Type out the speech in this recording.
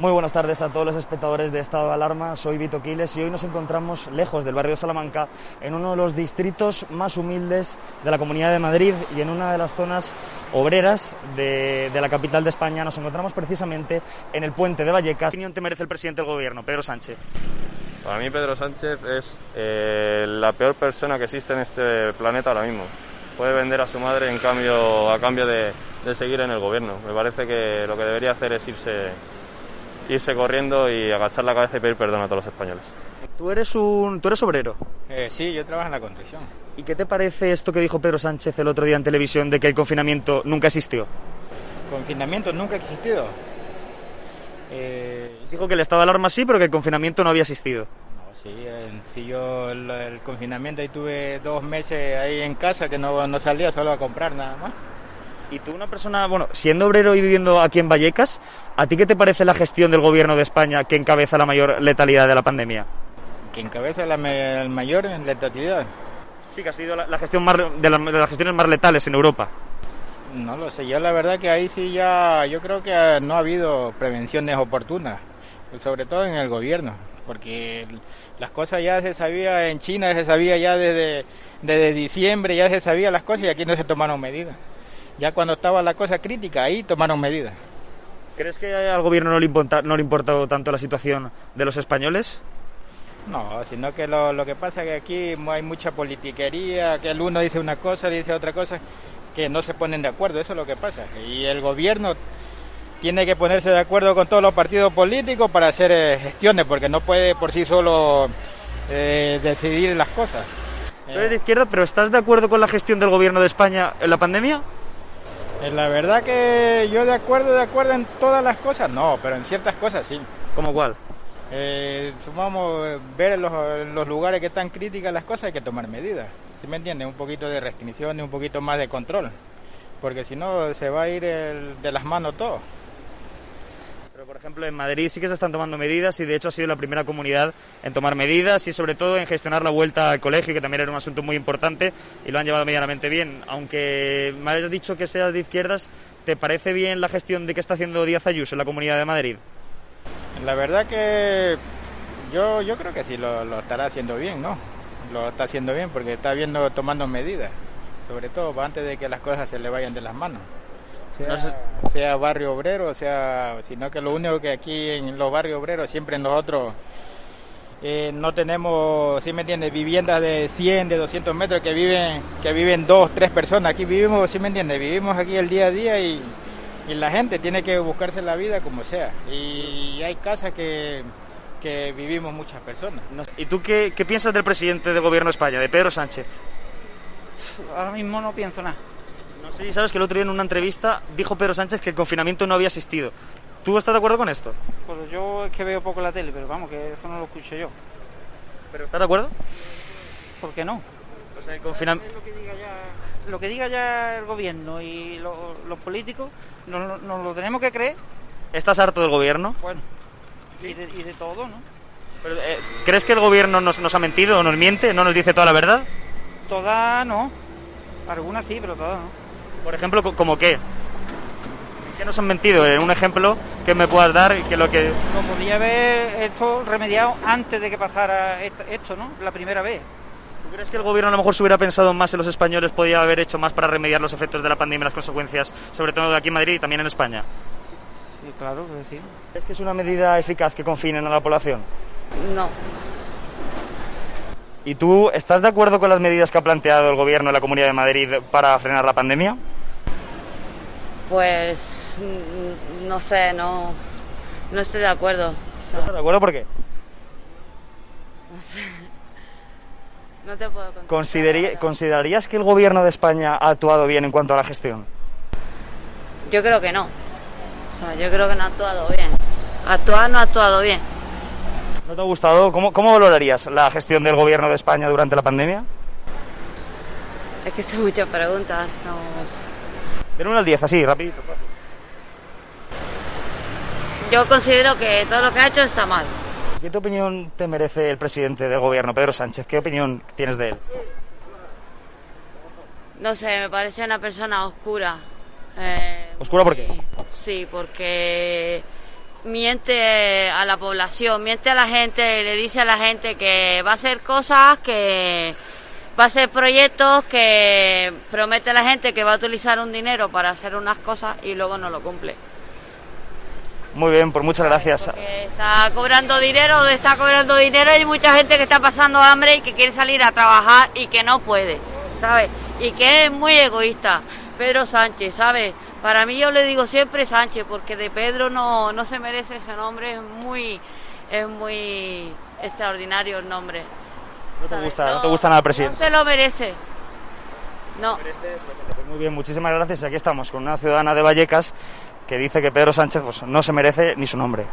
Muy buenas tardes a todos los espectadores de Estado de Alarma. Soy Vito Quiles y hoy nos encontramos lejos del barrio de Salamanca, en uno de los distritos más humildes de la Comunidad de Madrid y en una de las zonas obreras de, de la capital de España. Nos encontramos precisamente en el puente de Vallecas. ¿Qué opinión te merece el presidente del gobierno, Pedro Sánchez? Para mí Pedro Sánchez es eh, la peor persona que existe en este planeta ahora mismo. Puede vender a su madre a cambio de, de seguir en el gobierno. Me parece que lo que debería hacer es irse irse corriendo y agachar la cabeza y pedir perdón a todos los españoles. Tú eres un, tú eres obrero. Eh, sí, yo trabajo en la construcción. ¿Y qué te parece esto que dijo Pedro Sánchez el otro día en televisión de que el confinamiento nunca existió? Confinamiento nunca ha existido. Eh, Dijo que el estado de alarma sí, pero que el confinamiento no había existido. no, sí, eh, sí, yo el, el confinamiento ahí tuve dos meses ahí en casa que no, no salía solo a comprar nada más. Y tú, una persona, bueno, siendo obrero y viviendo aquí en Vallecas, ¿a ti qué te parece la gestión del gobierno de España que encabeza la mayor letalidad de la pandemia? Que encabeza la mayor letalidad. Sí, que ha sido la, la gestión más, de, la- de las gestiones más letales en Europa. No lo sé, yo la verdad que ahí sí ya, yo creo que no ha habido prevenciones oportunas, sobre todo en el gobierno, porque las cosas ya se sabía en China, se sabía ya desde, desde diciembre, ya se sabía las cosas y aquí no se tomaron medidas. Ya cuando estaba la cosa crítica, ahí tomaron medidas. ¿Crees que al gobierno no le, importa, no le importa tanto la situación de los españoles? No, sino que lo, lo que pasa es que aquí hay mucha politiquería, que el uno dice una cosa, dice otra cosa, que no se ponen de acuerdo, eso es lo que pasa. Y el gobierno tiene que ponerse de acuerdo con todos los partidos políticos para hacer eh, gestiones, porque no puede por sí solo eh, decidir las cosas. Tú eres de izquierda, pero ¿estás de acuerdo con la gestión del gobierno de España en la pandemia? Eh, la verdad que yo de acuerdo, de acuerdo en todas las cosas, no, pero en ciertas cosas sí. ¿Cómo cuál? Eh, sumamos eh, ver en los, los lugares que están críticas las cosas hay que tomar medidas. ¿Sí me entiendes? Un poquito de restricciones, un poquito más de control. Porque si no se va a ir el- de las manos todo. Por ejemplo, en Madrid sí que se están tomando medidas y, de hecho, ha sido la primera comunidad en tomar medidas y, sobre todo, en gestionar la vuelta al colegio, que también era un asunto muy importante y lo han llevado medianamente bien. Aunque me hayas dicho que seas de izquierdas, ¿te parece bien la gestión de que está haciendo Díaz Ayuso en la Comunidad de Madrid? La verdad que yo, yo creo que sí lo, lo estará haciendo bien, ¿no? Lo está haciendo bien porque está viendo, tomando medidas. Sobre todo antes de que las cosas se le vayan de las manos. Sea, No sé- sea barrio obrero, sea, sino que lo único que aquí en los barrios obreros, siempre nosotros eh, no tenemos, ¿sí me entiendes? Viviendas de 100, de 200 metros que viven, que viven dos, tres personas. Aquí vivimos, ¿sí me entiendes? Vivimos aquí el día a día y, y la gente tiene que buscarse la vida como sea. Y hay casas que, que vivimos muchas personas. ¿Y tú qué, qué piensas del presidente del gobierno de España, de Pedro Sánchez? Ahora mismo no pienso nada. No sé si sabes que el otro día en una entrevista dijo Pedro Sánchez que el confinamiento no había existido. ¿Tú estás de acuerdo con esto? Pues yo es que veo poco la tele, pero vamos, que eso no lo escucho yo. ¿Pero estás de acuerdo? ¿Por qué no? Pues el confinamiento... Lo que diga ya, lo que diga ya el gobierno y lo- los políticos, nos, lo tenemos que creer. ¿Estás harto del gobierno? Bueno, y de, y de todo, ¿no? Pero, eh, ¿Crees que el gobierno nos, nos ha mentido o nos miente? ¿No nos dice toda la verdad? Todas no. Algunas sí, pero todas no. Por ejemplo, co- ¿como qué? ¿Qué nos han mentido? Un ejemplo que me puedas dar y que lo que... Lo podría haber esto remediado antes de que pasara esto, ¿no? La primera vez. ¿Tú crees que el gobierno a lo mejor se hubiera pensado más en los españoles, podía haber hecho más para remediar los efectos de la pandemia y las consecuencias, sobre todo de aquí en Madrid y también en España? Sí, claro que sí. ¿Es que es una medida eficaz que confinen a la población? No. ¿Y tú estás de acuerdo con las medidas que ha planteado el gobierno de la Comunidad de Madrid para frenar la pandemia? Pues mm, no sé, no, no estoy de acuerdo. O sea, ¿No estás de acuerdo por qué? no sé. No te puedo. Consideri-. ¿Considerarías que el gobierno de España ha actuado bien en cuanto a la gestión? Yo creo que no. O sea, yo creo que no ha actuado bien. Actuar no ha actuado bien. ¿No te ha gustado? ¿Cómo, cómo valorarías la gestión del gobierno de España durante la pandemia? Es que son muchas preguntas. No. Del 1 al 10, así, rapidito. Yo considero que todo lo que ha hecho está mal. ¿Qué opinión te merece el presidente del gobierno, Pedro Sánchez? ¿Qué opinión tienes de él? No sé, me parece una persona oscura. Eh, ¿Oscura por qué? Sí, porque miente a la población, miente a la gente, le dice a la gente que va a hacer cosas, que va a hacer proyectos, que promete la gente que va a utilizar un dinero para hacer unas cosas y luego no lo cumple. Muy bien, pues muchas gracias. Porque está cobrando dinero, está cobrando dinero y hay mucha gente que está pasando hambre y que quiere salir a trabajar y que no puede, ¿sabes? Y que es muy egoísta. Pedro Sánchez, ¿sabes? Para mí yo le digo siempre Sánchez porque de Pedro no, no se merece ese nombre, es muy, es muy extraordinario el nombre. No te gusta, no te gusta nada presidente. No se lo merece. No. Pues muy bien, muchísimas gracias. Aquí estamos con una ciudadana de Vallecas que dice que Pedro Sánchez pues, no se merece ni su nombre.